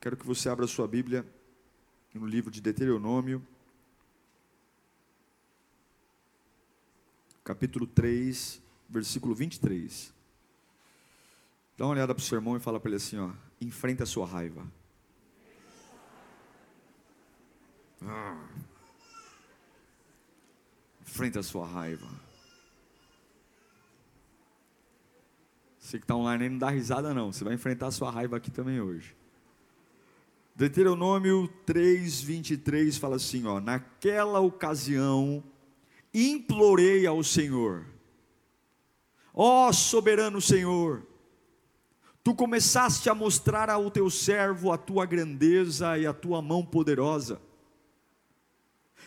Quero que você abra sua Bíblia no livro de Deuteronômio, capítulo 3, versículo 23. Dá uma olhada para o seu irmão e fala para ele assim: ó, enfrenta a sua raiva. Ah. Enfrenta a sua raiva. Você que está online não dá risada, não. Você vai enfrentar a sua raiva aqui também hoje. Deuteronômio 3, 23 fala assim: ó, naquela ocasião implorei ao Senhor, ó soberano Senhor, tu começaste a mostrar ao teu servo a tua grandeza e a tua mão poderosa,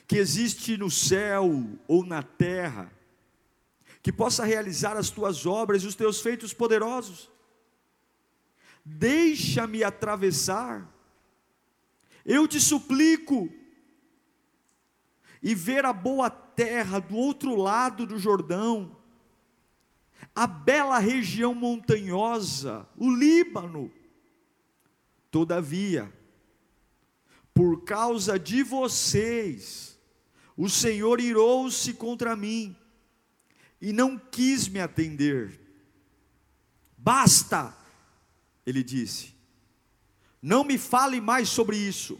que existe no céu ou na terra, que possa realizar as tuas obras e os teus feitos poderosos. Deixa-me atravessar eu te suplico, e ver a boa terra do outro lado do Jordão, a bela região montanhosa, o Líbano. Todavia, por causa de vocês, o Senhor irou-se contra mim e não quis me atender. Basta, ele disse, não me fale mais sobre isso.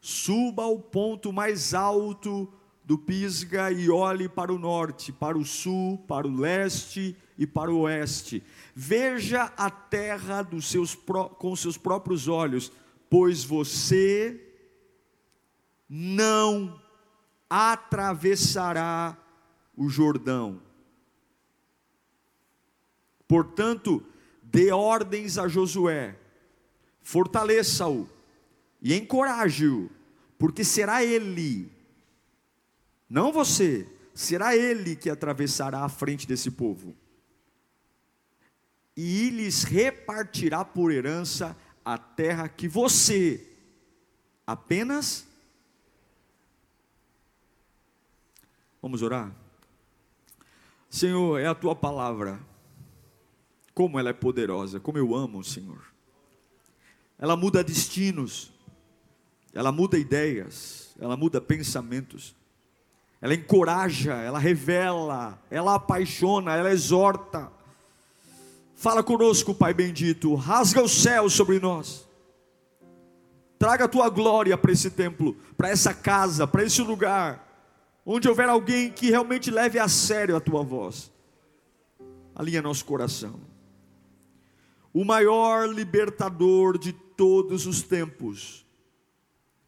Suba ao ponto mais alto do Pisga e olhe para o norte, para o sul, para o leste e para o oeste. Veja a terra seus, com seus próprios olhos, pois você não atravessará o Jordão. Portanto, dê ordens a Josué, fortaleça-o e encoraje-o, porque será ele, não você, será ele que atravessará a frente desse povo, e lhes repartirá por herança a terra que você apenas. Vamos orar? Senhor, é a tua palavra como ela é poderosa, como eu amo o Senhor. Ela muda destinos, ela muda ideias, ela muda pensamentos, ela encoraja, ela revela, ela apaixona, ela exorta. Fala conosco, Pai bendito, rasga o céu sobre nós. Traga a tua glória para esse templo, para essa casa, para esse lugar, onde houver alguém que realmente leve a sério a tua voz. Alinha nosso coração o maior libertador de todos os tempos,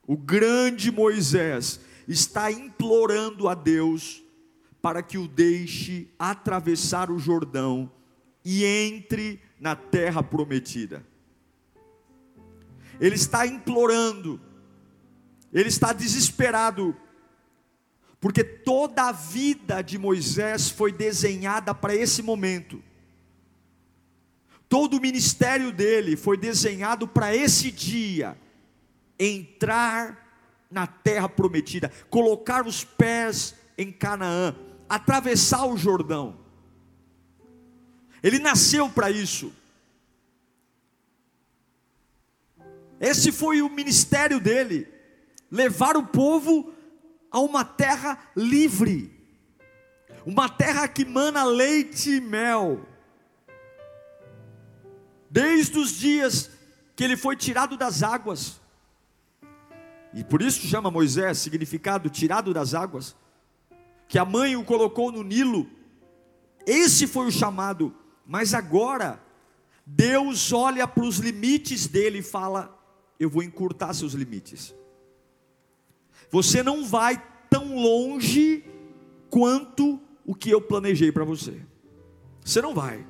o grande Moisés, está implorando a Deus para que o deixe atravessar o Jordão e entre na terra prometida. Ele está implorando, ele está desesperado, porque toda a vida de Moisés foi desenhada para esse momento. Todo o ministério dele foi desenhado para esse dia entrar na terra prometida, colocar os pés em Canaã, atravessar o Jordão. Ele nasceu para isso. Esse foi o ministério dele, levar o povo a uma terra livre, uma terra que mana leite e mel desde os dias que ele foi tirado das águas. E por isso chama Moisés, significado tirado das águas, que a mãe o colocou no Nilo. Esse foi o chamado, mas agora Deus olha para os limites dele e fala: Eu vou encurtar seus limites. Você não vai tão longe quanto o que eu planejei para você. Você não vai.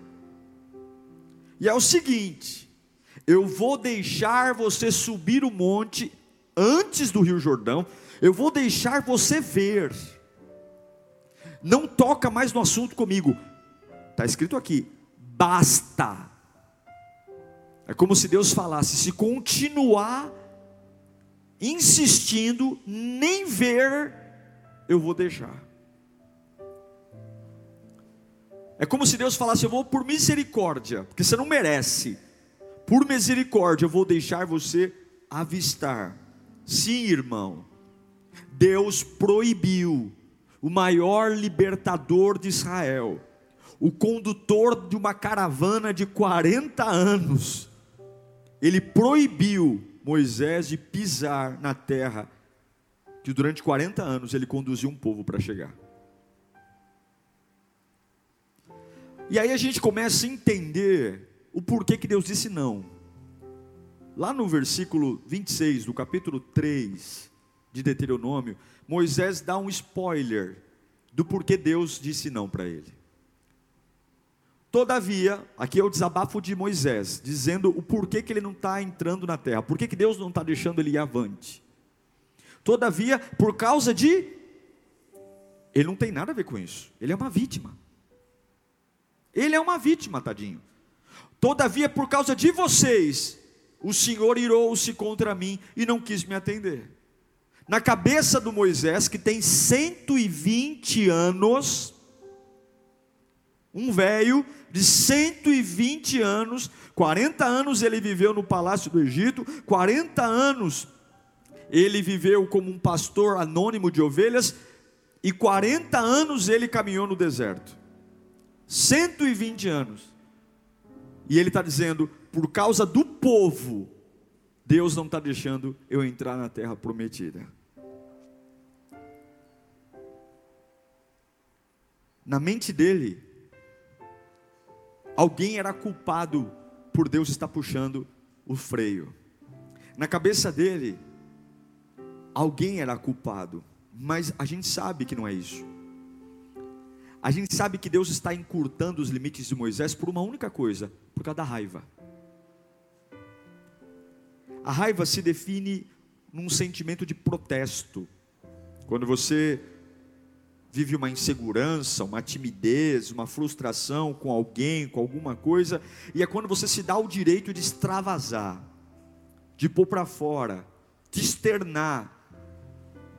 E é o seguinte: Eu vou deixar você subir o monte antes do Rio Jordão, eu vou deixar você ver. Não toca mais no assunto comigo. Está escrito aqui, basta. É como se Deus falasse: se continuar insistindo, nem ver, eu vou deixar. É como se Deus falasse: Eu vou por misericórdia, porque você não merece. Por misericórdia, eu vou deixar você avistar. Sim, irmão, Deus proibiu o maior libertador de Israel, o condutor de uma caravana de 40 anos, ele proibiu Moisés de pisar na terra que durante 40 anos ele conduziu um povo para chegar. E aí a gente começa a entender o porquê que Deus disse não. Lá no versículo 26 do capítulo 3 de Deuteronômio, Moisés dá um spoiler do porquê Deus disse não para ele. Todavia, aqui é o desabafo de Moisés, dizendo o porquê que ele não está entrando na terra, porquê que Deus não está deixando ele ir avante. Todavia, por causa de. Ele não tem nada a ver com isso, ele é uma vítima. Ele é uma vítima, tadinho. Todavia, por causa de vocês, o Senhor irou-se contra mim e não quis me atender. Na cabeça do Moisés, que tem 120 anos, um velho de 120 anos, 40 anos ele viveu no palácio do Egito, 40 anos ele viveu como um pastor anônimo de ovelhas, e 40 anos ele caminhou no deserto. 120 anos. E ele está dizendo: por causa do povo, Deus não está deixando eu entrar na terra prometida. Na mente dele, alguém era culpado por Deus estar puxando o freio. Na cabeça dele, alguém era culpado, mas a gente sabe que não é isso. A gente sabe que Deus está encurtando os limites de Moisés por uma única coisa: por causa da raiva. A raiva se define num sentimento de protesto. Quando você vive uma insegurança, uma timidez, uma frustração com alguém, com alguma coisa, e é quando você se dá o direito de extravasar, de pôr para fora, de externar,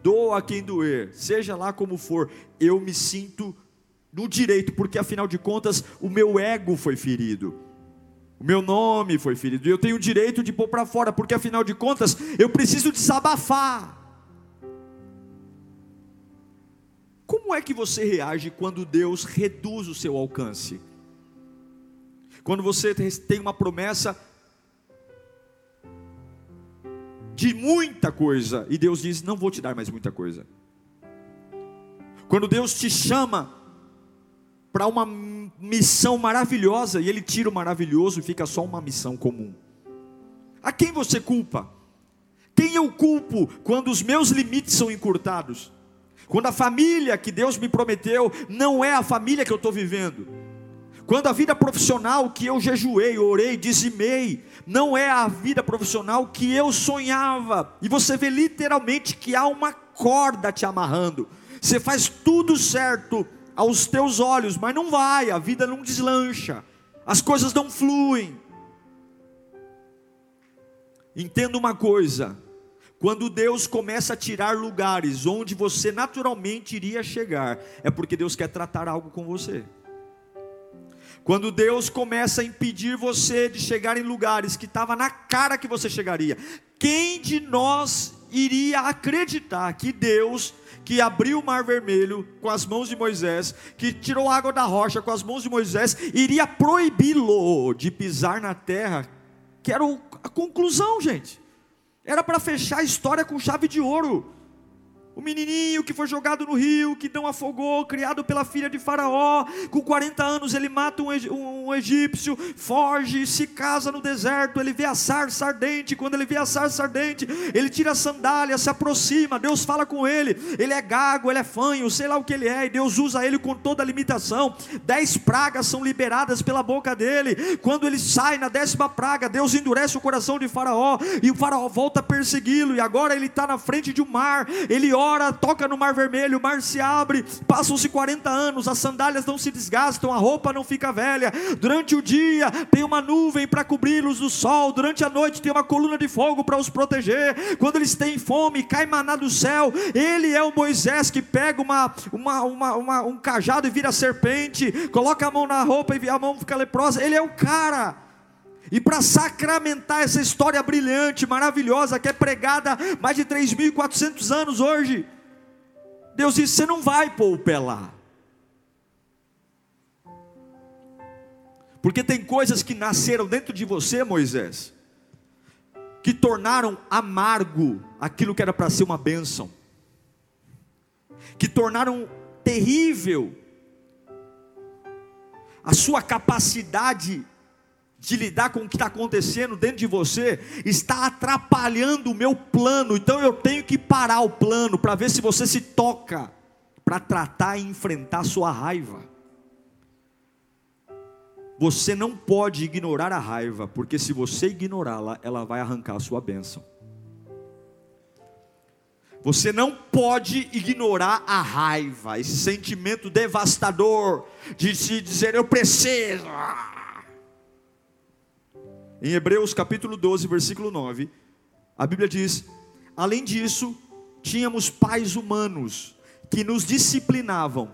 doa quem doer, seja lá como for, eu me sinto no direito, porque afinal de contas o meu ego foi ferido. O meu nome foi ferido, e eu tenho o direito de pôr para fora, porque afinal de contas eu preciso desabafar. Como é que você reage quando Deus reduz o seu alcance? Quando você tem uma promessa de muita coisa e Deus diz: Não vou te dar mais muita coisa. Quando Deus te chama para uma missão maravilhosa e Ele tira o maravilhoso e fica só uma missão comum. A quem você culpa? Quem eu culpo quando os meus limites são encurtados? Quando a família que Deus me prometeu não é a família que eu estou vivendo. Quando a vida profissional que eu jejuei, orei, dizimei, não é a vida profissional que eu sonhava. E você vê literalmente que há uma corda te amarrando. Você faz tudo certo aos teus olhos, mas não vai, a vida não deslancha. As coisas não fluem. Entenda uma coisa: quando Deus começa a tirar lugares onde você naturalmente iria chegar, é porque Deus quer tratar algo com você. Quando Deus começa a impedir você de chegar em lugares que estava na cara que você chegaria, quem de nós iria acreditar que Deus, que abriu o mar vermelho com as mãos de Moisés, que tirou água da rocha com as mãos de Moisés, iria proibi-lo de pisar na terra? Que era a conclusão, gente. Era para fechar a história com chave de ouro. O menininho que foi jogado no rio, que não afogou, criado pela filha de Faraó, com 40 anos ele mata um, egípcio, foge, se casa no deserto. Ele vê a sarça ardente. Quando ele vê a sarça ardente, ele tira a sandália, se aproxima. Deus fala com ele. Ele é gago, ele é fanho, sei lá o que ele é. E Deus usa ele com toda a limitação. Dez pragas são liberadas pela boca dele. Quando ele sai na décima praga, Deus endurece o coração de Faraó e o Faraó volta a persegui-lo. E agora ele está na frente de um mar. Ele ora ora, toca no mar vermelho, o mar se abre, passam-se 40 anos, as sandálias não se desgastam, a roupa não fica velha. Durante o dia tem uma nuvem para cobri-los do sol, durante a noite tem uma coluna de fogo para os proteger. Quando eles têm fome, cai maná do céu. Ele é o Moisés que pega uma, uma, uma, uma um cajado e vira serpente, coloca a mão na roupa e a mão fica leprosa. Ele é o cara. E para sacramentar essa história brilhante, maravilhosa, que é pregada mais de 3.400 anos hoje, Deus disse: Você não vai pôr o pé lá. Porque tem coisas que nasceram dentro de você, Moisés, que tornaram amargo aquilo que era para ser uma bênção, que tornaram terrível a sua capacidade de lidar com o que está acontecendo dentro de você está atrapalhando o meu plano, então eu tenho que parar o plano para ver se você se toca para tratar e enfrentar a sua raiva. Você não pode ignorar a raiva, porque se você ignorá-la, ela vai arrancar a sua bênção. Você não pode ignorar a raiva, esse sentimento devastador de se dizer eu preciso. Em Hebreus capítulo 12, versículo 9, a Bíblia diz: Além disso, tínhamos pais humanos que nos disciplinavam,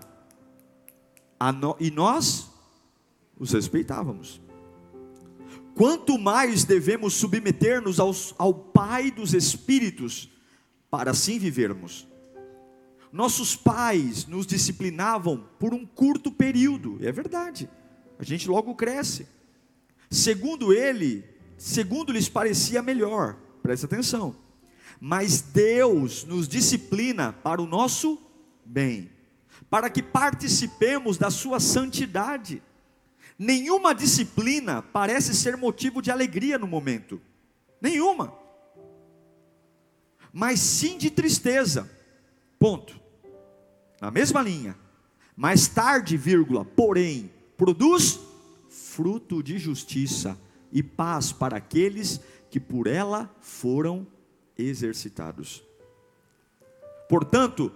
no, e nós os respeitávamos. Quanto mais devemos submeter-nos ao Pai dos Espíritos, para assim vivermos. Nossos pais nos disciplinavam por um curto período, é verdade, a gente logo cresce segundo ele, segundo lhes parecia melhor, presta atenção. Mas Deus nos disciplina para o nosso bem, para que participemos da sua santidade. Nenhuma disciplina parece ser motivo de alegria no momento, nenhuma, mas sim de tristeza. Ponto. Na mesma linha. Mais tarde, vírgula, porém, produz fruto de justiça e paz para aqueles que por ela foram exercitados. Portanto,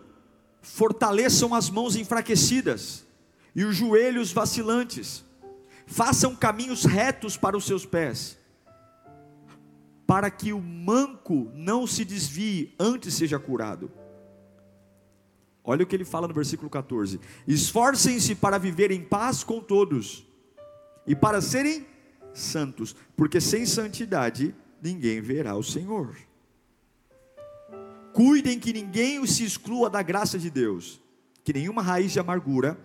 fortaleçam as mãos enfraquecidas e os joelhos vacilantes, façam caminhos retos para os seus pés, para que o manco não se desvie, antes seja curado. Olha o que ele fala no versículo 14: Esforcem-se para viver em paz com todos e para serem santos, porque sem santidade ninguém verá o Senhor. Cuidem que ninguém se exclua da graça de Deus, que nenhuma raiz de amargura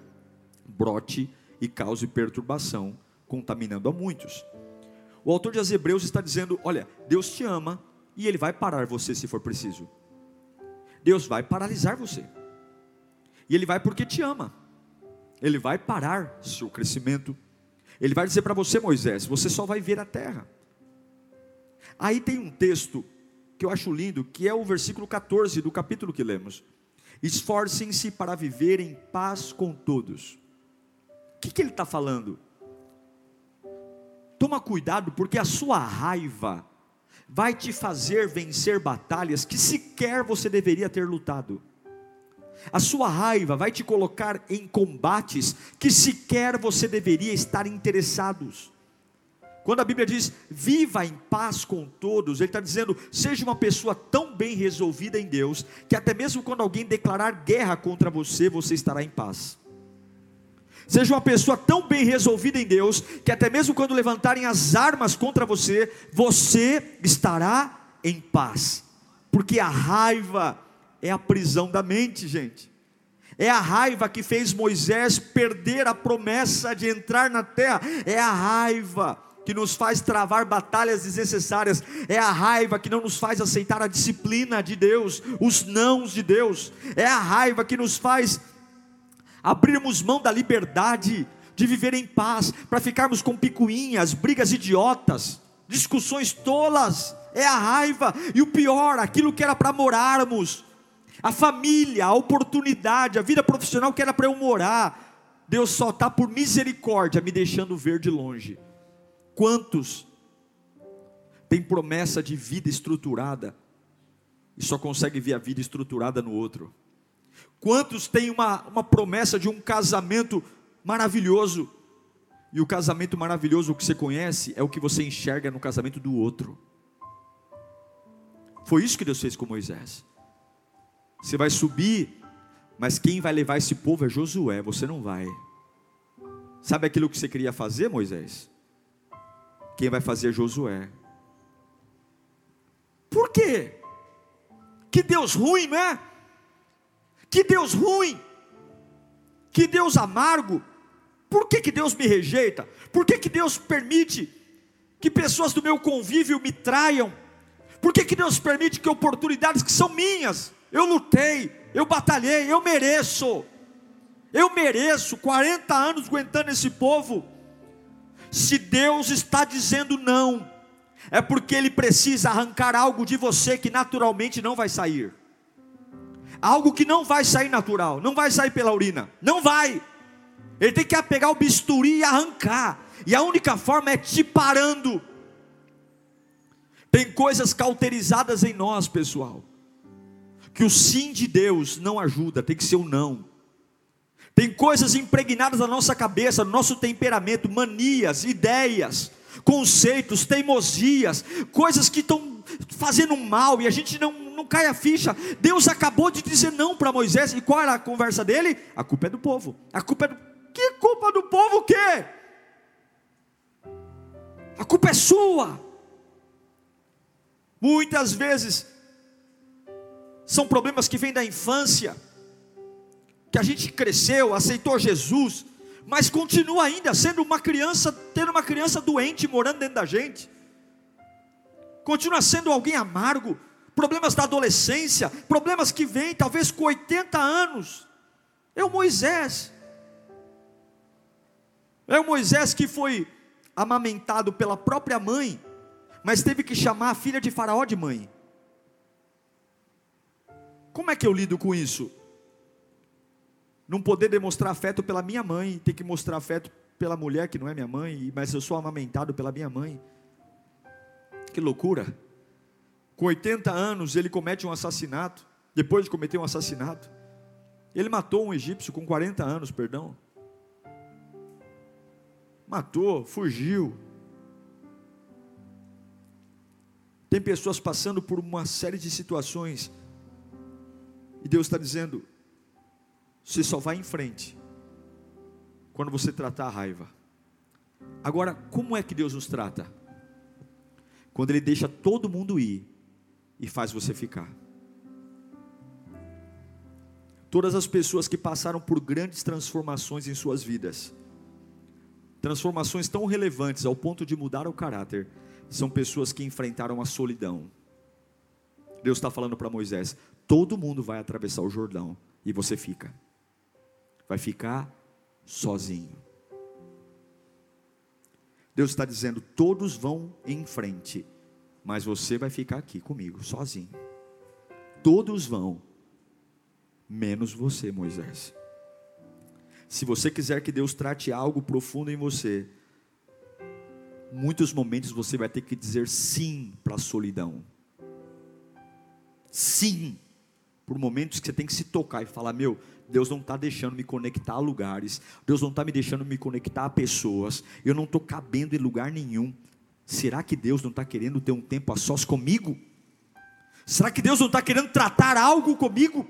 brote e cause perturbação, contaminando a muitos. O autor de Hebreus está dizendo: olha, Deus te ama e Ele vai parar você se for preciso. Deus vai paralisar você. E Ele vai porque te ama. Ele vai parar seu crescimento, ele vai dizer para você, Moisés: você só vai ver a terra. Aí tem um texto que eu acho lindo, que é o versículo 14 do capítulo que lemos. Esforcem-se para viver em paz com todos. O que, que ele está falando? Toma cuidado, porque a sua raiva vai te fazer vencer batalhas que sequer você deveria ter lutado. A sua raiva vai te colocar em combates que sequer você deveria estar interessados. Quando a Bíblia diz viva em paz com todos, ele está dizendo seja uma pessoa tão bem resolvida em Deus que até mesmo quando alguém declarar guerra contra você, você estará em paz. Seja uma pessoa tão bem resolvida em Deus que até mesmo quando levantarem as armas contra você, você estará em paz, porque a raiva é a prisão da mente, gente. É a raiva que fez Moisés perder a promessa de entrar na terra. É a raiva que nos faz travar batalhas desnecessárias, é a raiva que não nos faz aceitar a disciplina de Deus, os nãos de Deus, é a raiva que nos faz abrirmos mão da liberdade de viver em paz, para ficarmos com picuinhas, brigas idiotas, discussões tolas, é a raiva, e o pior, aquilo que era para morarmos, a família, a oportunidade, a vida profissional que era para eu morar, Deus só está por misericórdia me deixando ver de longe. Quantos tem promessa de vida estruturada e só consegue ver a vida estruturada no outro? Quantos têm uma, uma promessa de um casamento maravilhoso e o casamento maravilhoso que você conhece é o que você enxerga no casamento do outro? Foi isso que Deus fez com Moisés. Você vai subir mas quem vai levar esse povo é Josué, você não vai. Sabe aquilo que você queria fazer, Moisés? Quem vai fazer é Josué. Por quê? Que Deus ruim, não é? Que Deus ruim. Que Deus amargo. Por que, que Deus me rejeita? Por que, que Deus permite que pessoas do meu convívio me traiam? Por que, que Deus permite que oportunidades que são minhas, eu lutei, eu batalhei, eu mereço. Eu mereço 40 anos aguentando esse povo. Se Deus está dizendo não, é porque Ele precisa arrancar algo de você que naturalmente não vai sair. Algo que não vai sair natural, não vai sair pela urina, não vai. Ele tem que pegar o bisturi e arrancar. E a única forma é te parando. Tem coisas cauterizadas em nós, pessoal que o sim de Deus não ajuda, tem que ser o um não. Tem coisas impregnadas na nossa cabeça, no nosso temperamento, manias, ideias, conceitos, teimosias, coisas que estão fazendo mal e a gente não, não cai a ficha. Deus acabou de dizer não para Moisés, e qual era a conversa dele? A culpa é do povo. A culpa é do. Que culpa do povo o quê? A culpa é sua. Muitas vezes são problemas que vêm da infância, que a gente cresceu, aceitou Jesus, mas continua ainda sendo uma criança, tendo uma criança doente morando dentro da gente, continua sendo alguém amargo, problemas da adolescência, problemas que vêm talvez com 80 anos. É o Moisés, é o Moisés que foi amamentado pela própria mãe, mas teve que chamar a filha de Faraó de mãe. Como é que eu lido com isso? Não poder demonstrar afeto pela minha mãe, ter que mostrar afeto pela mulher que não é minha mãe, mas eu sou amamentado pela minha mãe. Que loucura! Com 80 anos ele comete um assassinato, depois de cometer um assassinato. Ele matou um egípcio com 40 anos, perdão. Matou, fugiu. Tem pessoas passando por uma série de situações e Deus está dizendo: você só vai em frente quando você tratar a raiva. Agora, como é que Deus nos trata? Quando Ele deixa todo mundo ir e faz você ficar. Todas as pessoas que passaram por grandes transformações em suas vidas, transformações tão relevantes ao ponto de mudar o caráter, são pessoas que enfrentaram a solidão. Deus está falando para Moisés: todo mundo vai atravessar o Jordão e você fica. Vai ficar sozinho. Deus está dizendo: todos vão em frente, mas você vai ficar aqui comigo, sozinho. Todos vão, menos você, Moisés. Se você quiser que Deus trate algo profundo em você, muitos momentos você vai ter que dizer sim para a solidão. Sim por momentos que você tem que se tocar e falar: meu, Deus não está deixando me conectar a lugares, Deus não está me deixando me conectar a pessoas, eu não estou cabendo em lugar nenhum. Será que Deus não está querendo ter um tempo a sós comigo? Será que Deus não está querendo tratar algo comigo?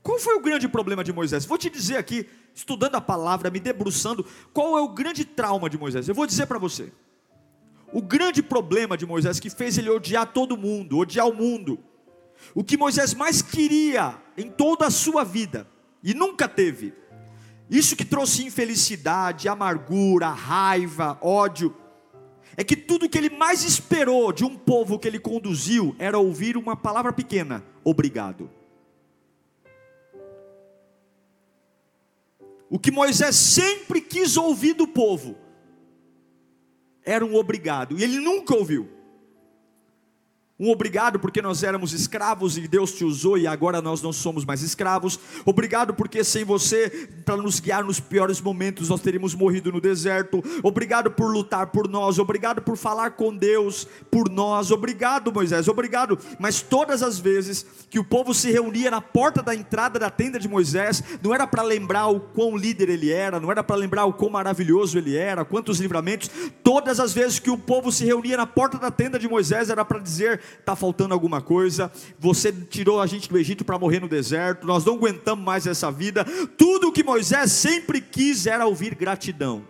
Qual foi o grande problema de Moisés? Vou te dizer aqui, estudando a palavra, me debruçando, qual é o grande trauma de Moisés? Eu vou dizer para você. O grande problema de Moisés que fez ele odiar todo mundo, odiar o mundo, o que Moisés mais queria em toda a sua vida, e nunca teve, Isso que trouxe infelicidade, amargura, raiva, ódio, é que tudo que ele mais esperou de um povo que ele conduziu era ouvir uma palavra pequena: obrigado. O que Moisés sempre quis ouvir do povo era um obrigado, e ele nunca ouviu. Um obrigado porque nós éramos escravos e Deus te usou e agora nós não somos mais escravos. Obrigado porque sem você, para nos guiar nos piores momentos, nós teríamos morrido no deserto. Obrigado por lutar por nós. Obrigado por falar com Deus por nós. Obrigado, Moisés. Obrigado. Mas todas as vezes que o povo se reunia na porta da entrada da tenda de Moisés, não era para lembrar o quão líder ele era, não era para lembrar o quão maravilhoso ele era, quantos livramentos. Todas as vezes que o povo se reunia na porta da tenda de Moisés, era para dizer está faltando alguma coisa, você tirou a gente do Egito para morrer no deserto, nós não aguentamos mais essa vida. Tudo o que Moisés sempre quis era ouvir gratidão,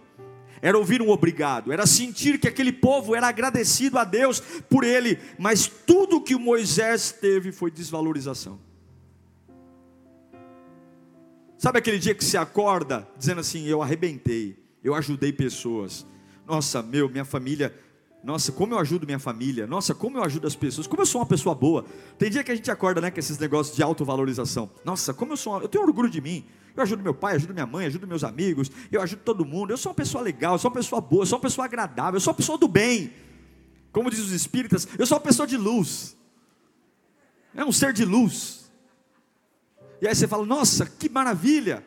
era ouvir um obrigado, era sentir que aquele povo era agradecido a Deus por ele, mas tudo que Moisés teve foi desvalorização. Sabe aquele dia que se acorda dizendo assim: Eu arrebentei, eu ajudei pessoas, nossa, meu, minha família nossa, como eu ajudo minha família. Nossa, como eu ajudo as pessoas. Como eu sou uma pessoa boa. Tem dia que a gente acorda, né, com esses negócios de autovalorização. Nossa, como eu sou, eu tenho orgulho de mim. Eu ajudo meu pai, ajudo minha mãe, ajudo meus amigos, eu ajudo todo mundo. Eu sou uma pessoa legal, eu sou uma pessoa boa, eu sou uma pessoa agradável, eu sou uma pessoa do bem. Como diz os espíritas, eu sou uma pessoa de luz. É um ser de luz. E aí você fala: "Nossa, que maravilha!"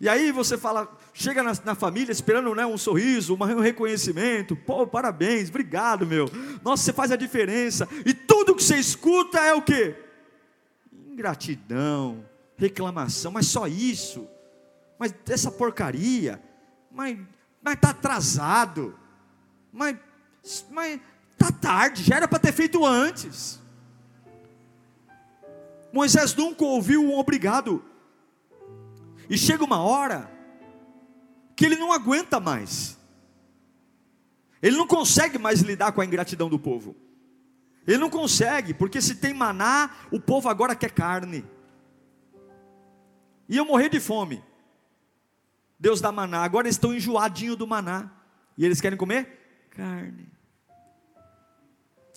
E aí você fala, chega na, na família esperando né, um sorriso, um reconhecimento. Pô, parabéns, obrigado, meu. Nossa, você faz a diferença. E tudo que você escuta é o quê? Ingratidão, reclamação, mas só isso. Mas essa porcaria. Mas está atrasado. Mas está tarde, já era para ter feito antes. Moisés nunca ouviu um obrigado. E chega uma hora que ele não aguenta mais. Ele não consegue mais lidar com a ingratidão do povo. Ele não consegue, porque se tem maná, o povo agora quer carne. E eu morrer de fome. Deus dá maná, agora eles estão enjoadinho do maná. E eles querem comer carne.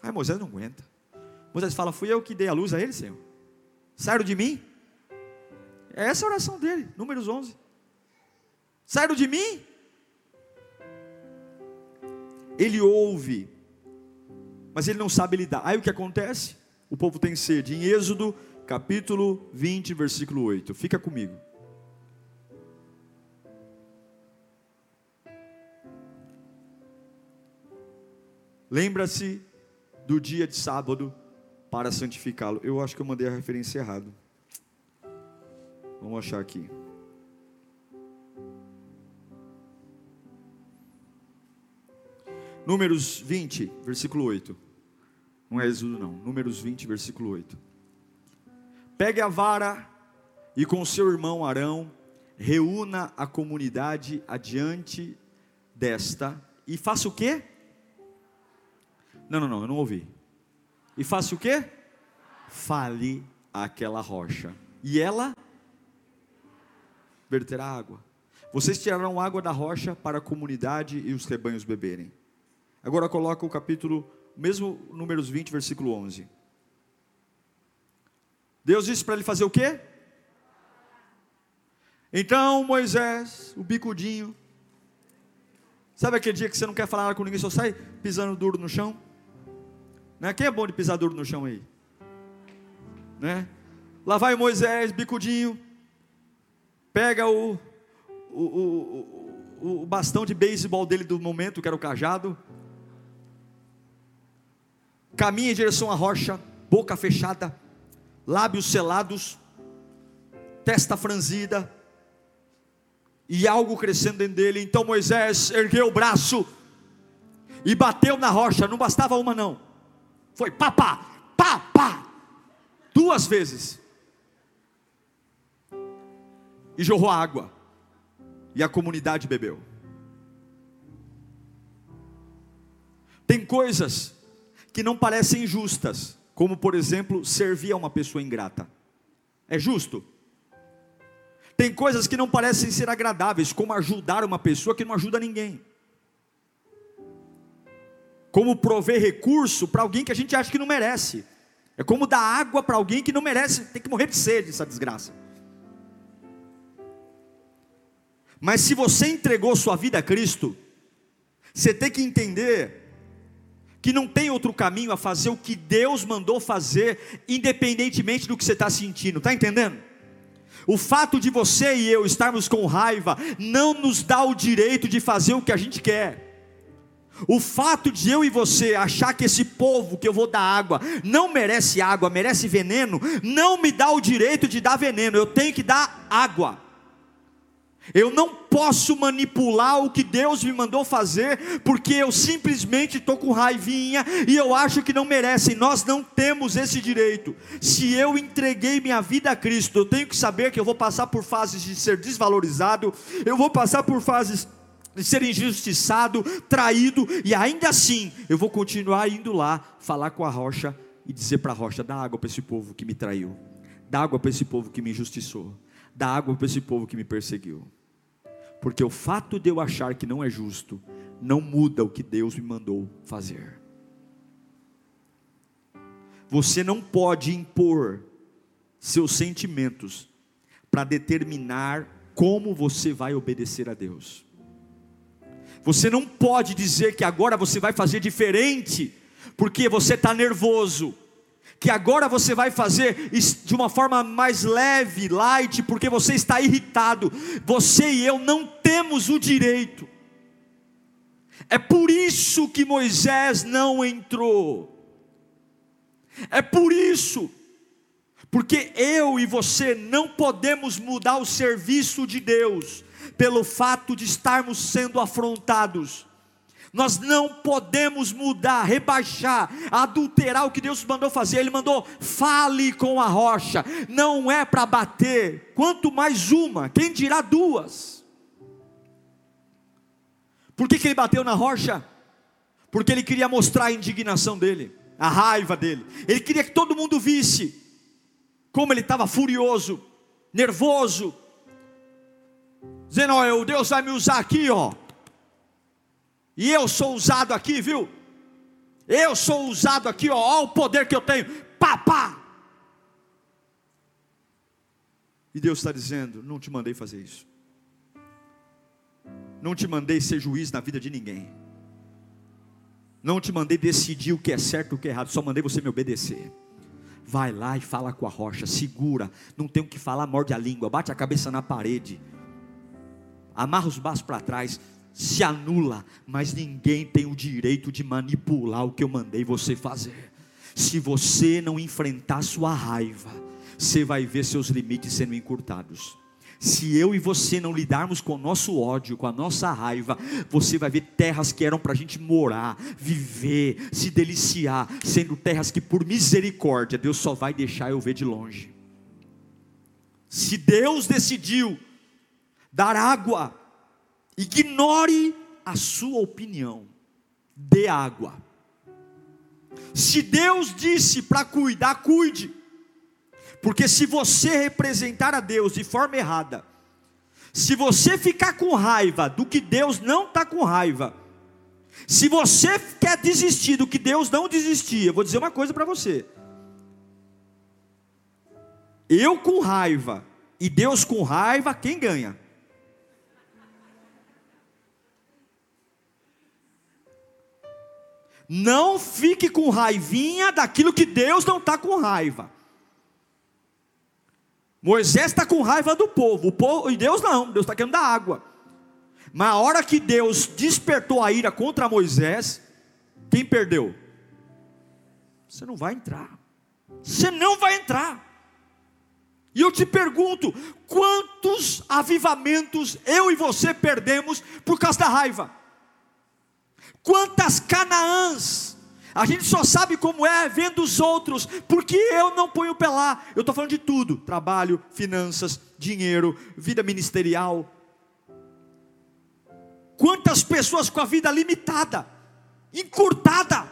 Aí Moisés não aguenta. Moisés fala: Fui eu que dei a luz a eles, Senhor. Saíram de mim? É essa a oração dele, números 11. Saíram de mim? Ele ouve, mas ele não sabe lidar. Aí o que acontece? O povo tem sede. Em Êxodo, capítulo 20, versículo 8. Fica comigo. Lembra-se do dia de sábado para santificá-lo. Eu acho que eu mandei a referência errada. Vamos achar aqui. Números 20, versículo 8. Não é Êxodo, não. Números 20, versículo 8. Pegue a vara e com seu irmão Arão, reúna a comunidade adiante desta e faça o quê? Não, não, não, eu não ouvi. E faça o quê? Fale aquela rocha. E ela verterá água. Vocês tirarão água da rocha para a comunidade e os rebanhos beberem. Agora coloca o capítulo, mesmo números 20, versículo 11. Deus disse para ele fazer o quê? Então Moisés, o bicudinho, sabe aquele dia que você não quer falar com ninguém, só sai pisando duro no chão? Né? Quem é bom de pisar duro no chão aí? Né? Lá vai Moisés, bicudinho, pega o, o, o, o bastão de beisebol dele do momento, que era o cajado, caminha em direção à rocha, boca fechada, lábios selados, testa franzida, e algo crescendo dentro dele. Então Moisés ergueu o braço e bateu na rocha, não bastava uma não, foi pá, pá, pá, pá, duas vezes. E jorrou água, e a comunidade bebeu. Tem coisas que não parecem justas, como por exemplo, servir a uma pessoa ingrata. É justo? Tem coisas que não parecem ser agradáveis, como ajudar uma pessoa que não ajuda ninguém. Como prover recurso para alguém que a gente acha que não merece. É como dar água para alguém que não merece, tem que morrer de sede, essa desgraça. Mas se você entregou sua vida a Cristo, você tem que entender que não tem outro caminho a fazer o que Deus mandou fazer, independentemente do que você está sentindo, está entendendo? O fato de você e eu estarmos com raiva não nos dá o direito de fazer o que a gente quer. O fato de eu e você achar que esse povo que eu vou dar água não merece água, merece veneno, não me dá o direito de dar veneno, eu tenho que dar água. Eu não posso manipular o que Deus me mandou fazer, porque eu simplesmente estou com raivinha e eu acho que não merecem. Nós não temos esse direito. Se eu entreguei minha vida a Cristo, eu tenho que saber que eu vou passar por fases de ser desvalorizado, eu vou passar por fases de ser injustiçado, traído, e ainda assim eu vou continuar indo lá falar com a rocha e dizer para a rocha: dá água para esse povo que me traiu, dá água para esse povo que me injustiçou, dá água para esse povo que me perseguiu. Porque o fato de eu achar que não é justo, não muda o que Deus me mandou fazer. Você não pode impor seus sentimentos para determinar como você vai obedecer a Deus. Você não pode dizer que agora você vai fazer diferente, porque você está nervoso que agora você vai fazer de uma forma mais leve, light, porque você está irritado. Você e eu não temos o direito. É por isso que Moisés não entrou. É por isso, porque eu e você não podemos mudar o serviço de Deus, pelo fato de estarmos sendo afrontados. Nós não podemos mudar, rebaixar, adulterar o que Deus mandou fazer. Ele mandou, fale com a rocha. Não é para bater, quanto mais uma, quem dirá duas. Por que, que ele bateu na rocha? Porque ele queria mostrar a indignação dele, a raiva dele. Ele queria que todo mundo visse como ele estava furioso, nervoso, dizendo: Ó, Deus vai me usar aqui, ó e eu sou usado aqui, viu? Eu sou usado aqui, ó, ó o poder que eu tenho. Pá, pá. E Deus está dizendo: não te mandei fazer isso. Não te mandei ser juiz na vida de ninguém. Não te mandei decidir o que é certo e o que é errado. Só mandei você me obedecer. Vai lá e fala com a rocha, segura. Não tem o que falar, morde a língua, bate a cabeça na parede. Amarra os braços para trás se anula, mas ninguém tem o direito de manipular o que eu mandei você fazer. Se você não enfrentar sua raiva, você vai ver seus limites sendo encurtados. Se eu e você não lidarmos com o nosso ódio, com a nossa raiva, você vai ver terras que eram para a gente morar, viver, se deliciar, sendo terras que por misericórdia Deus só vai deixar eu ver de longe. Se Deus decidiu dar água Ignore a sua opinião. Dê água. Se Deus disse para cuidar, cuide. Porque se você representar a Deus de forma errada, se você ficar com raiva do que Deus não está com raiva, se você quer desistir do que Deus não desistia, vou dizer uma coisa para você. Eu com raiva e Deus com raiva, quem ganha? Não fique com raivinha daquilo que Deus não está com raiva. Moisés está com raiva do povo, o povo, e Deus não, Deus está querendo dar água. Mas a hora que Deus despertou a ira contra Moisés, quem perdeu? Você não vai entrar. Você não vai entrar. E eu te pergunto: quantos avivamentos eu e você perdemos por causa da raiva? Quantas Canaãs a gente só sabe como é vendo os outros, porque eu não ponho pé lá. Eu estou falando de tudo: trabalho, finanças, dinheiro, vida ministerial. Quantas pessoas com a vida limitada, encurtada.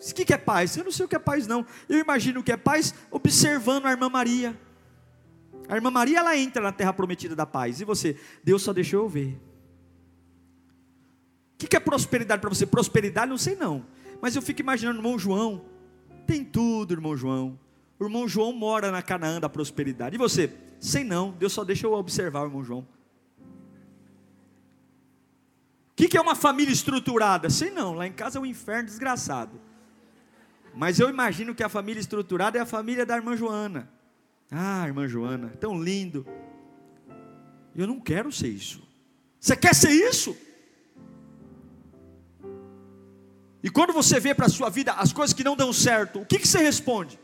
O que é paz? Eu não sei o que é paz, não. Eu imagino o que é paz observando a irmã Maria. A irmã Maria, ela entra na terra prometida da paz. E você? Deus só deixou eu ver. O que é prosperidade para você? Prosperidade, não sei não. Mas eu fico imaginando irmão João. Tem tudo, irmão João. O irmão João mora na Canaã da prosperidade. E você? Sei não. Deus só deixa eu observar irmão João. O que é uma família estruturada? Sei não. Lá em casa é um inferno desgraçado. Mas eu imagino que a família estruturada é a família da irmã Joana. Ah, irmã Joana, tão lindo. Eu não quero ser isso. Você quer ser isso? E quando você vê para a sua vida as coisas que não dão certo, o que, que você responde?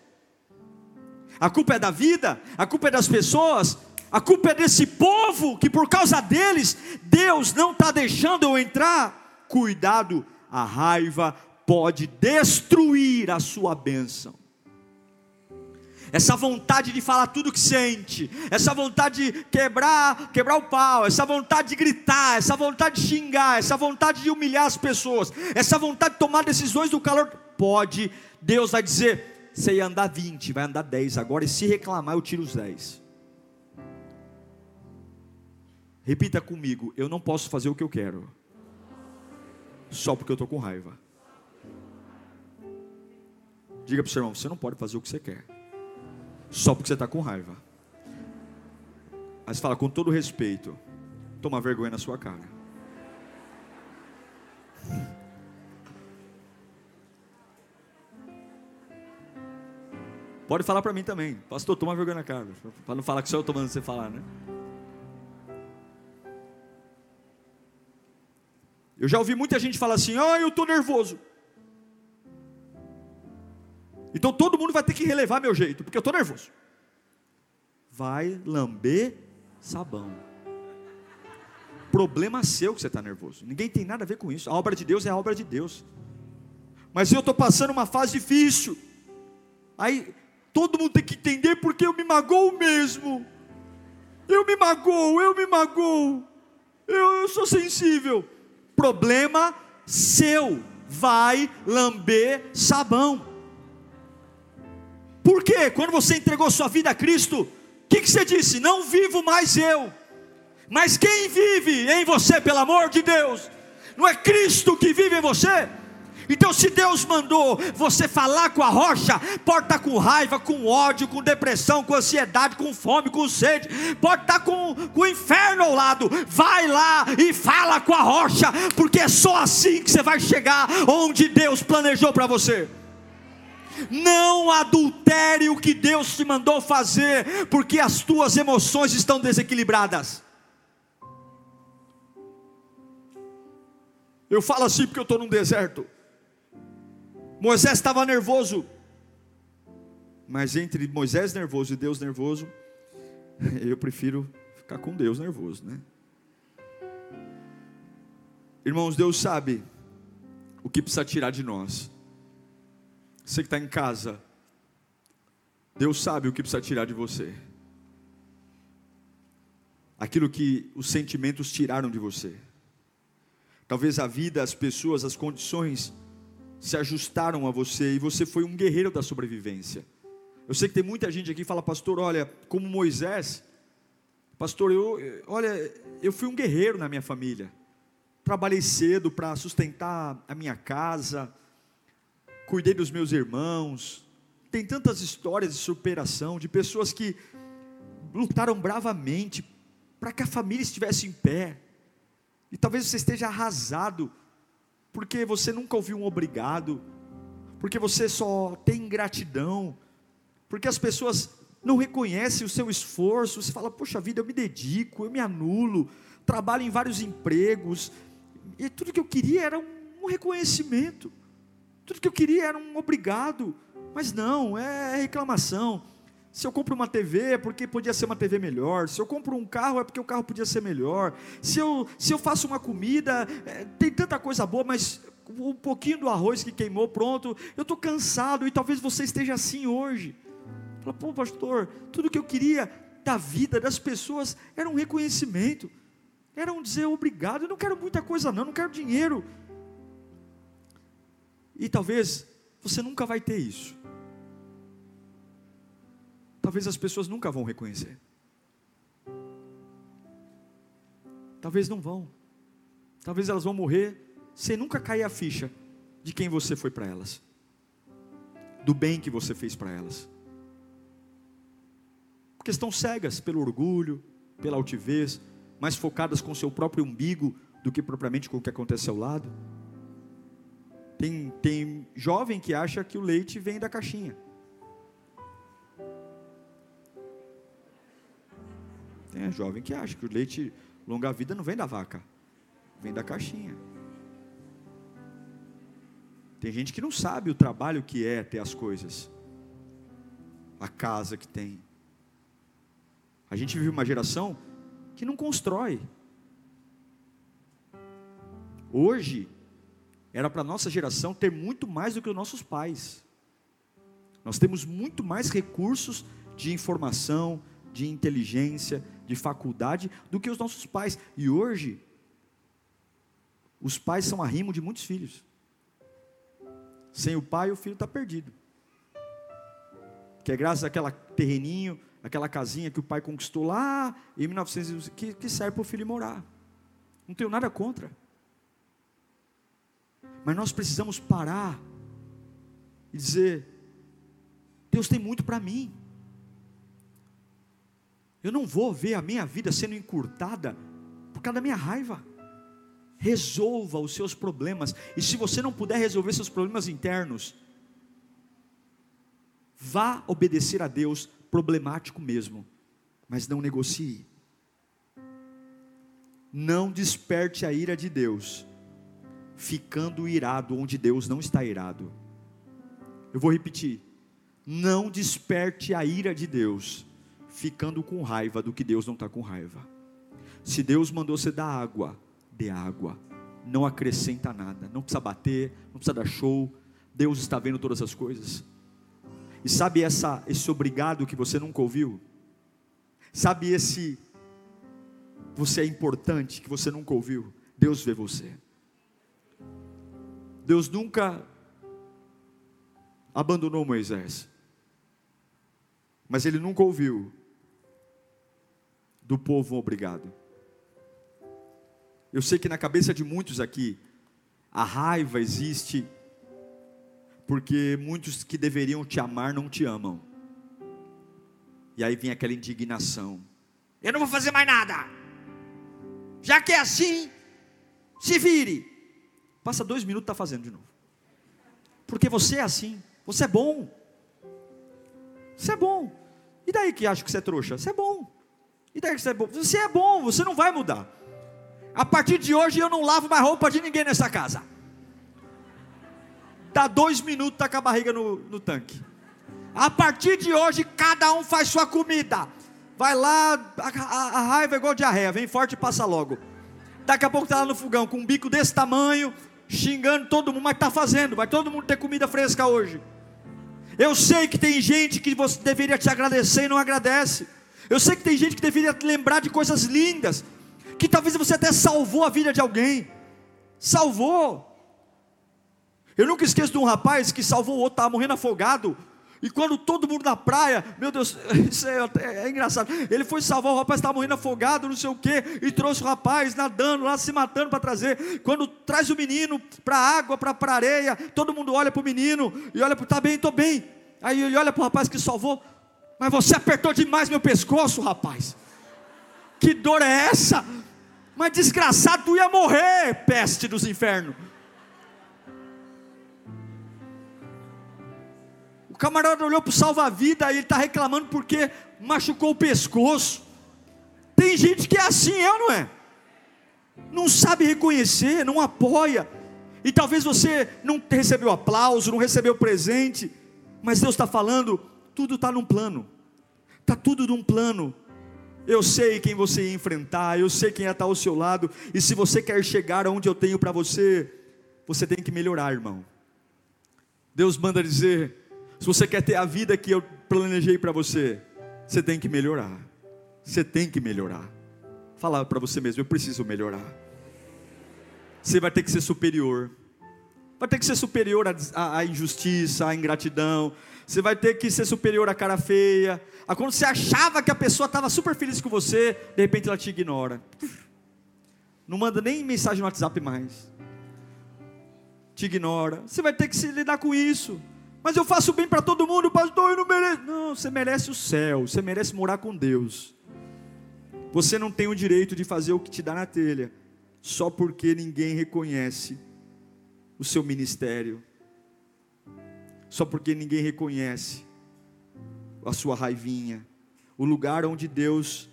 A culpa é da vida? A culpa é das pessoas? A culpa é desse povo que por causa deles Deus não está deixando eu entrar? Cuidado, a raiva pode destruir a sua bênção essa vontade de falar tudo que sente, essa vontade de quebrar, quebrar o pau, essa vontade de gritar, essa vontade de xingar, essa vontade de humilhar as pessoas, essa vontade de tomar decisões do calor, pode, Deus vai dizer, você ia andar 20, vai andar 10 agora, e se reclamar eu tiro os 10. Repita comigo, eu não posso fazer o que eu quero, só porque eu estou com raiva. Diga para o seu irmão, você não pode fazer o que você quer só porque você está com raiva. Você fala com todo respeito, toma vergonha na sua cara. Pode falar para mim também, pastor, toma vergonha na cara, para não falar que só eu estou mandando você falar, né? Eu já ouvi muita gente falar assim: ah, eu estou nervoso. Então todo mundo vai ter que relevar meu jeito, porque eu estou nervoso. Vai lamber sabão. Problema seu que você está nervoso. Ninguém tem nada a ver com isso. A obra de Deus é a obra de Deus. Mas eu estou passando uma fase difícil. Aí todo mundo tem que entender porque eu me magoo mesmo. Eu me magoo, eu me magoo. Eu, eu sou sensível. Problema seu. Vai lamber sabão. Por quê? Quando você entregou sua vida a Cristo, o que, que você disse? Não vivo mais eu, mas quem vive em você, pelo amor de Deus? Não é Cristo que vive em você? Então, se Deus mandou você falar com a rocha, pode estar com raiva, com ódio, com depressão, com ansiedade, com fome, com sede, pode estar com, com o inferno ao lado, vai lá e fala com a rocha, porque é só assim que você vai chegar onde Deus planejou para você. Não adultere o que Deus te mandou fazer, porque as tuas emoções estão desequilibradas. Eu falo assim porque eu estou num deserto. Moisés estava nervoso, mas entre Moisés nervoso e Deus nervoso, eu prefiro ficar com Deus nervoso, né? Irmãos, Deus sabe o que precisa tirar de nós. Você que está em casa, Deus sabe o que precisa tirar de você. Aquilo que os sentimentos tiraram de você. Talvez a vida, as pessoas, as condições se ajustaram a você e você foi um guerreiro da sobrevivência. Eu sei que tem muita gente aqui que fala, pastor, olha, como Moisés, pastor, eu, olha, eu fui um guerreiro na minha família. Trabalhei cedo para sustentar a minha casa, cuidei dos meus irmãos. Tem tantas histórias de superação, de pessoas que lutaram bravamente para que a família estivesse em pé. E talvez você esteja arrasado, porque você nunca ouviu um obrigado, porque você só tem gratidão, porque as pessoas não reconhecem o seu esforço. Você fala, poxa vida, eu me dedico, eu me anulo, trabalho em vários empregos, e tudo que eu queria era um reconhecimento. Tudo que eu queria era um obrigado, mas não, é reclamação. Se eu compro uma TV é porque podia ser uma TV melhor. Se eu compro um carro é porque o carro podia ser melhor. Se eu, se eu faço uma comida, é, tem tanta coisa boa, mas um pouquinho do arroz que queimou, pronto. Eu estou cansado e talvez você esteja assim hoje. Fala, pô, pastor, tudo que eu queria da vida das pessoas era um reconhecimento, era um dizer obrigado. Eu não quero muita coisa, não, não quero dinheiro. E talvez você nunca vai ter isso. Talvez as pessoas nunca vão reconhecer. Talvez não vão. Talvez elas vão morrer sem nunca cair a ficha de quem você foi para elas, do bem que você fez para elas. Porque estão cegas pelo orgulho, pela altivez, mais focadas com seu próprio umbigo do que propriamente com o que acontece ao lado. Tem, tem jovem que acha que o leite vem da caixinha. Tem jovem que acha que o leite longa vida não vem da vaca, vem da caixinha. Tem gente que não sabe o trabalho que é ter as coisas, a casa que tem. A gente vive uma geração que não constrói. Hoje, era para a nossa geração ter muito mais do que os nossos pais. Nós temos muito mais recursos de informação, de inteligência, de faculdade do que os nossos pais. E hoje, os pais são arrimo de muitos filhos. Sem o pai, o filho está perdido. Que é graças àquela terreninho, aquela casinha que o pai conquistou lá em 1900, que, que serve para o filho morar. Não tenho nada contra. Mas nós precisamos parar e dizer: Deus tem muito para mim. Eu não vou ver a minha vida sendo encurtada por causa da minha raiva. Resolva os seus problemas. E se você não puder resolver seus problemas internos, vá obedecer a Deus, problemático mesmo, mas não negocie. Não desperte a ira de Deus ficando irado onde Deus não está irado. Eu vou repetir: não desperte a ira de Deus, ficando com raiva do que Deus não está com raiva. Se Deus mandou você dar água, dê água, não acrescenta nada, não precisa bater, não precisa dar show, Deus está vendo todas as coisas. E sabe essa, esse obrigado que você nunca ouviu? Sabe esse você é importante que você nunca ouviu? Deus vê você. Deus nunca abandonou Moisés, mas ele nunca ouviu do povo obrigado. Eu sei que na cabeça de muitos aqui, a raiva existe porque muitos que deveriam te amar não te amam. E aí vem aquela indignação: eu não vou fazer mais nada, já que é assim, se vire. Passa dois minutos, está fazendo de novo. Porque você é assim, você é bom. Você é bom. E daí que acha que você é trouxa? Você é bom. E daí que você é bom? Você é bom, você não vai mudar. A partir de hoje eu não lavo mais roupa de ninguém nessa casa. Dá dois minutos, está com a barriga no, no tanque. A partir de hoje, cada um faz sua comida. Vai lá, a, a, a raiva é igual diarreia, vem forte e passa logo. Daqui a pouco está lá no fogão com um bico desse tamanho, xingando todo mundo, mas está fazendo, vai todo mundo ter comida fresca hoje. Eu sei que tem gente que você deveria te agradecer e não agradece. Eu sei que tem gente que deveria te lembrar de coisas lindas, que talvez você até salvou a vida de alguém. Salvou. Eu nunca esqueço de um rapaz que salvou o outro, estava morrendo afogado. E quando todo mundo na praia, meu Deus, isso é, é, é engraçado. Ele foi salvar o rapaz, estava morrendo afogado, não sei o quê, e trouxe o rapaz nadando lá, se matando para trazer. Quando traz o menino para a água, para a areia, todo mundo olha para o menino e olha para, tá bem, estou bem. Aí ele olha para o rapaz que salvou, mas você apertou demais meu pescoço, rapaz. Que dor é essa? Mas desgraçado, tu ia morrer, peste dos infernos. Camarada olhou para o salva-vida e ele está reclamando porque machucou o pescoço. Tem gente que é assim, eu não é? Não sabe reconhecer, não apoia. E talvez você não recebeu aplauso, não recebeu presente, mas Deus está falando, tudo está num plano. Está tudo num plano. Eu sei quem você ia enfrentar, eu sei quem ia estar ao seu lado, e se você quer chegar aonde eu tenho para você, você tem que melhorar, irmão. Deus manda dizer: se você quer ter a vida que eu planejei para você, você tem que melhorar. Você tem que melhorar. Fala para você mesmo, eu preciso melhorar. Você vai ter que ser superior. Vai ter que ser superior à, injustiça, à ingratidão. Você vai ter que ser superior à cara feia. A quando você achava que a pessoa estava super feliz com você, de repente ela te ignora. Não manda nem mensagem no WhatsApp mais. Te ignora. Você vai ter que se lidar com isso. Mas eu faço bem para todo mundo, pastor, eu não mereço. Não, você merece o céu, você merece morar com Deus. Você não tem o direito de fazer o que te dá na telha, só porque ninguém reconhece o seu ministério, só porque ninguém reconhece a sua raivinha. O lugar onde Deus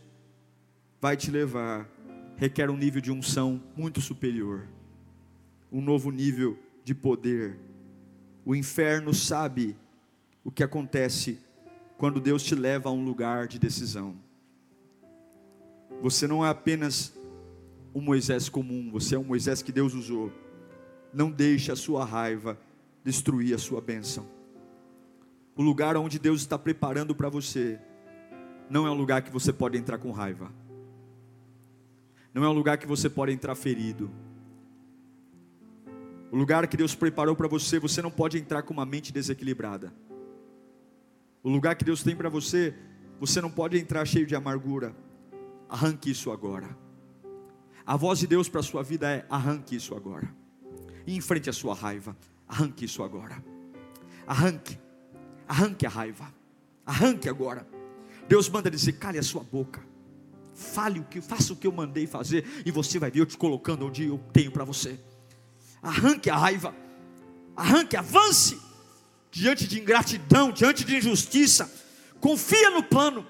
vai te levar requer um nível de unção muito superior, um novo nível de poder. O inferno sabe o que acontece quando Deus te leva a um lugar de decisão. Você não é apenas um Moisés comum, você é um Moisés que Deus usou. Não deixe a sua raiva destruir a sua bênção. O lugar onde Deus está preparando para você não é um lugar que você pode entrar com raiva. Não é um lugar que você pode entrar ferido. O lugar que Deus preparou para você, você não pode entrar com uma mente desequilibrada. O lugar que Deus tem para você, você não pode entrar cheio de amargura. Arranque isso agora. A voz de Deus para a sua vida é: arranque isso agora. E enfrente a sua raiva. Arranque isso agora. Arranque. Arranque a raiva. Arranque agora. Deus manda dizer: cale a sua boca. Fale o que, faça o que eu mandei fazer, e você vai ver eu te colocando onde eu tenho para você arranque a raiva, arranque, avance diante de ingratidão, diante de injustiça. Confia no plano.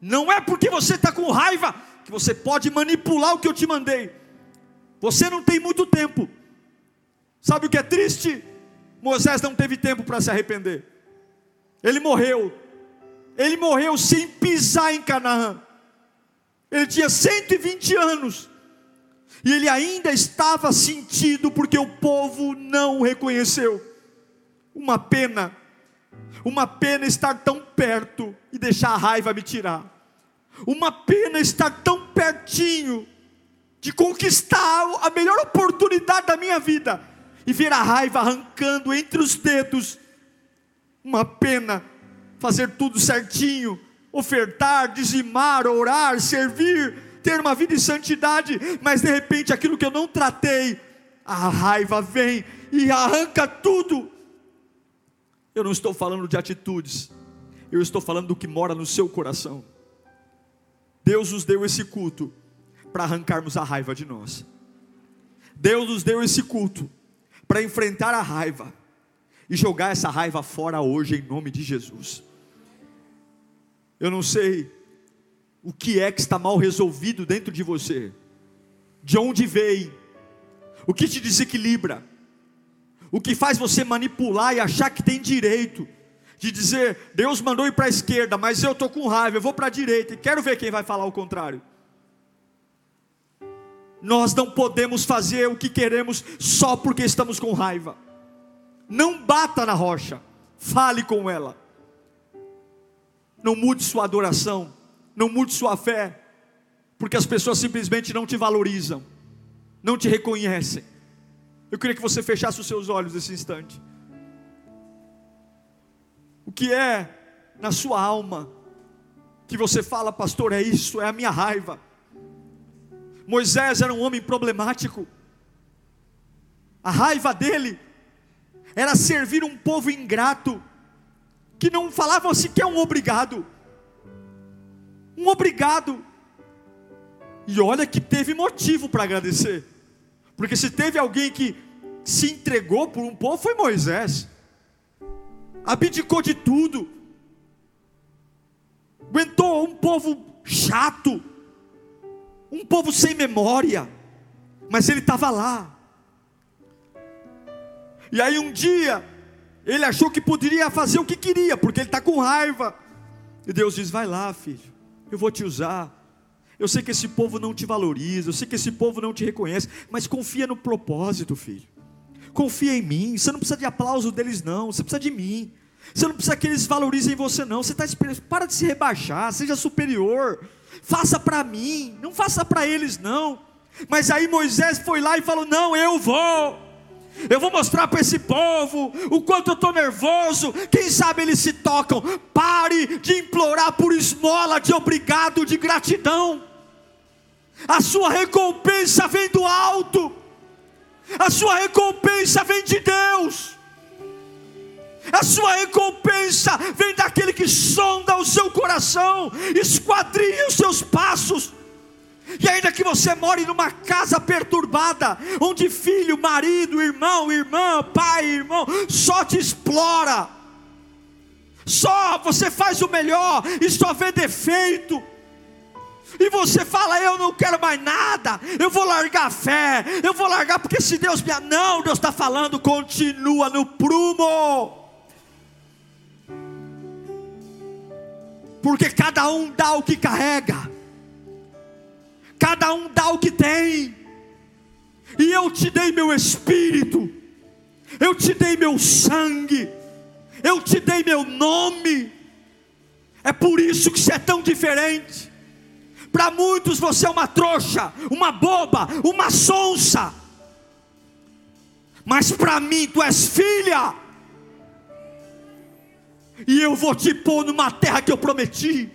Não é porque você está com raiva que você pode manipular o que eu te mandei. Você não tem muito tempo. Sabe o que é triste? Moisés não teve tempo para se arrepender. Ele morreu. Ele morreu sem pisar em Canaã. Ele tinha 120 anos e ele ainda estava sentido porque o povo não o reconheceu. Uma pena, uma pena estar tão perto e deixar a raiva me tirar. Uma pena estar tão pertinho de conquistar a melhor oportunidade da minha vida e ver a raiva arrancando entre os dedos. Uma pena fazer tudo certinho, ofertar, dizimar, orar, servir, ter uma vida em santidade, mas de repente aquilo que eu não tratei, a raiva vem e arranca tudo. Eu não estou falando de atitudes, eu estou falando do que mora no seu coração. Deus nos deu esse culto para arrancarmos a raiva de nós. Deus nos deu esse culto para enfrentar a raiva e jogar essa raiva fora hoje em nome de Jesus. Eu não sei o que é que está mal resolvido dentro de você, de onde vem, o que te desequilibra, o que faz você manipular e achar que tem direito de dizer, Deus mandou ir para a esquerda, mas eu estou com raiva, eu vou para a direita e quero ver quem vai falar o contrário. Nós não podemos fazer o que queremos só porque estamos com raiva. Não bata na rocha, fale com ela. Não mude sua adoração não mude sua fé, porque as pessoas simplesmente não te valorizam, não te reconhecem. Eu queria que você fechasse os seus olhos nesse instante. O que é na sua alma que você fala, pastor, é isso, é a minha raiva. Moisés era um homem problemático. A raiva dele era servir um povo ingrato, que não falava sequer um obrigado um obrigado. E olha que teve motivo para agradecer, porque se teve alguém que se entregou por um povo, foi Moisés, abdicou de tudo, aguentou um povo chato, um povo sem memória, mas ele estava lá. E aí um dia, ele achou que poderia fazer o que queria, porque ele está com raiva. E Deus diz: Vai lá, filho eu vou te usar. Eu sei que esse povo não te valoriza, eu sei que esse povo não te reconhece, mas confia no propósito, filho. Confia em mim. Você não precisa de aplauso deles, não. Você precisa de mim. Você não precisa que eles valorizem você, não. Você está esperando. Para de se rebaixar. Seja superior. Faça para mim. Não faça para eles, não. Mas aí Moisés foi lá e falou: Não, eu vou. Eu vou mostrar para esse povo o quanto eu estou nervoso. Quem sabe eles se tocam. Pare de implorar por esmola, de obrigado, de gratidão. A sua recompensa vem do alto. A sua recompensa vem de Deus. A sua recompensa vem daquele que sonda o seu coração, esquadrinha os seus passos. E ainda que você more numa casa perturbada, onde filho, marido, irmão, irmã, pai, irmão, só te explora, só você faz o melhor e só vê defeito. E você fala, eu não quero mais nada, eu vou largar a fé, eu vou largar, porque se Deus me. Não, Deus está falando, continua no prumo. Porque cada um dá o que carrega, cada um dá o que tem, e eu te dei meu espírito, eu te dei meu sangue, eu te dei meu nome, é por isso que você é tão diferente. Para muitos você é uma trouxa, uma boba, uma sonsa. Mas para mim tu és filha. E eu vou te pôr numa terra que eu prometi.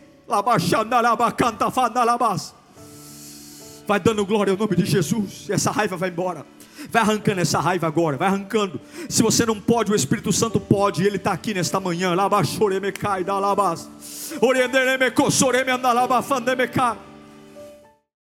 Vai dando glória ao nome de Jesus. Essa raiva vai embora. Vai arrancando essa raiva agora, vai arrancando. Se você não pode, o Espírito Santo pode. Ele está aqui nesta manhã. Labachoreme cai da labas. Oriendereme